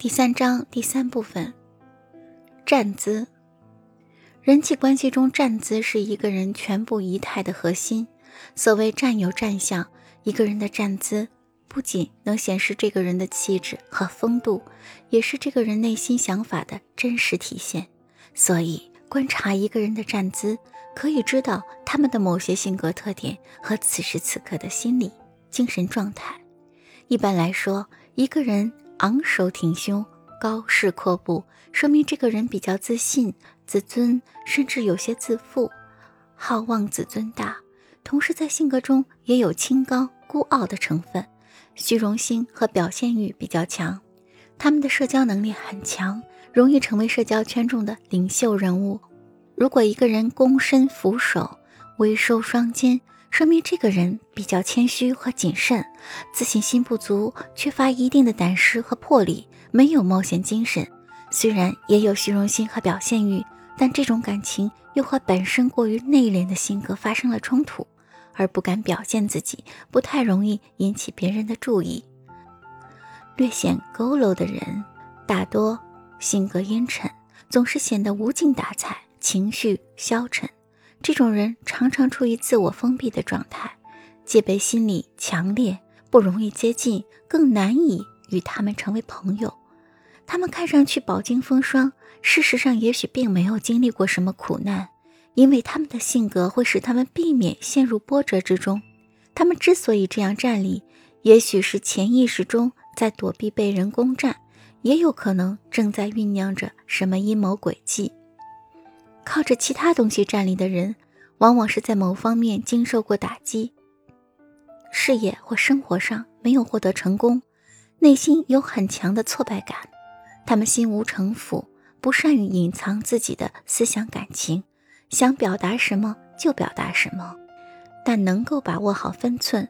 第三章第三部分，站姿。人际关系中，站姿是一个人全部仪态的核心。所谓站有站相，一个人的站姿不仅能显示这个人的气质和风度，也是这个人内心想法的真实体现。所以，观察一个人的站姿，可以知道他们的某些性格特点和此时此刻的心理、精神状态。一般来说，一个人。昂首挺胸，高势阔步，说明这个人比较自信、自尊，甚至有些自负，好望子尊大。同时，在性格中也有清高、孤傲的成分，虚荣心和表现欲比较强。他们的社交能力很强，容易成为社交圈中的领袖人物。如果一个人躬身俯首，微收双肩。说明这个人比较谦虚和谨慎，自信心不足，缺乏一定的胆识和魄力，没有冒险精神。虽然也有虚荣心和表现欲，但这种感情又和本身过于内敛的性格发生了冲突，而不敢表现自己，不太容易引起别人的注意。略显佝偻的人，大多性格阴沉，总是显得无精打采，情绪消沉。这种人常常处于自我封闭的状态，戒备心理强烈，不容易接近，更难以与他们成为朋友。他们看上去饱经风霜，事实上也许并没有经历过什么苦难，因为他们的性格会使他们避免陷入波折之中。他们之所以这样站立，也许是潜意识中在躲避被人攻占，也有可能正在酝酿着什么阴谋诡计。靠着其他东西站立的人，往往是在某方面经受过打击，事业或生活上没有获得成功，内心有很强的挫败感。他们心无城府，不善于隐藏自己的思想感情，想表达什么就表达什么，但能够把握好分寸，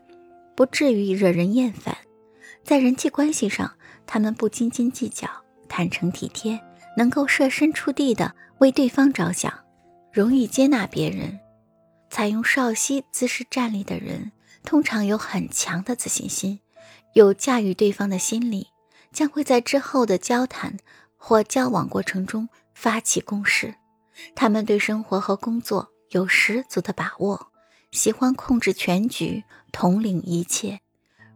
不至于惹人厌烦。在人际关系上，他们不斤斤计较，坦诚体贴。能够设身处地的为对方着想，容易接纳别人。采用少息姿势站立的人，通常有很强的自信心，有驾驭对方的心理，将会在之后的交谈或交往过程中发起攻势。他们对生活和工作有十足的把握，喜欢控制全局，统领一切，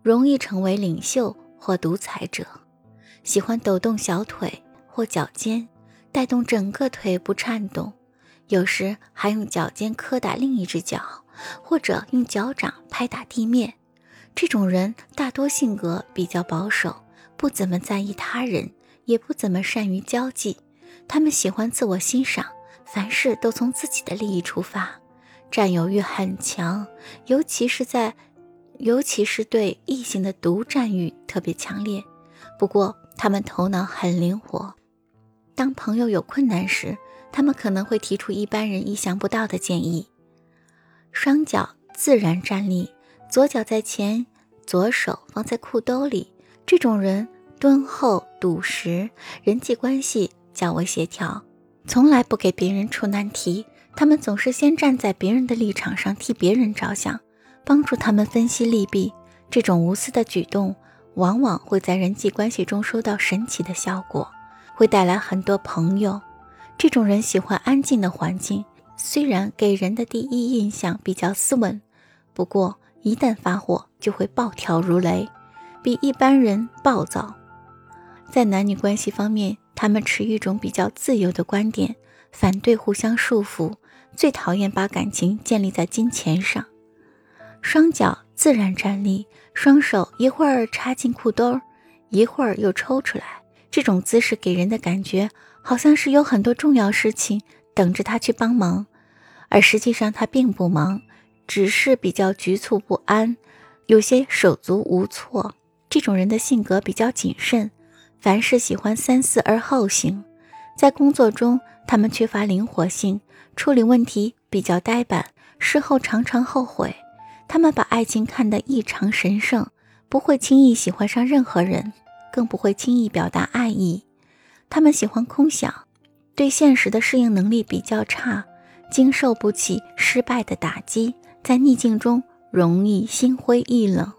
容易成为领袖或独裁者，喜欢抖动小腿。或脚尖带动整个腿部颤动，有时还用脚尖磕打另一只脚，或者用脚掌拍打地面。这种人大多性格比较保守，不怎么在意他人，也不怎么善于交际。他们喜欢自我欣赏，凡事都从自己的利益出发，占有欲很强，尤其是在，尤其是对异性的独占欲特别强烈。不过，他们头脑很灵活。当朋友有困难时，他们可能会提出一般人意想不到的建议。双脚自然站立，左脚在前，左手放在裤兜里。这种人敦厚笃实，人际关系较为协调，从来不给别人出难题。他们总是先站在别人的立场上替别人着想，帮助他们分析利弊。这种无私的举动，往往会在人际关系中收到神奇的效果。会带来很多朋友。这种人喜欢安静的环境，虽然给人的第一印象比较斯文，不过一旦发火就会暴跳如雷，比一般人暴躁。在男女关系方面，他们持一种比较自由的观点，反对互相束缚，最讨厌把感情建立在金钱上。双脚自然站立，双手一会儿插进裤兜，一会儿又抽出来。这种姿势给人的感觉，好像是有很多重要事情等着他去帮忙，而实际上他并不忙，只是比较局促不安，有些手足无措。这种人的性格比较谨慎，凡事喜欢三思而后行。在工作中，他们缺乏灵活性，处理问题比较呆板，事后常常后悔。他们把爱情看得异常神圣，不会轻易喜欢上任何人。更不会轻易表达爱意，他们喜欢空想，对现实的适应能力比较差，经受不起失败的打击，在逆境中容易心灰意冷。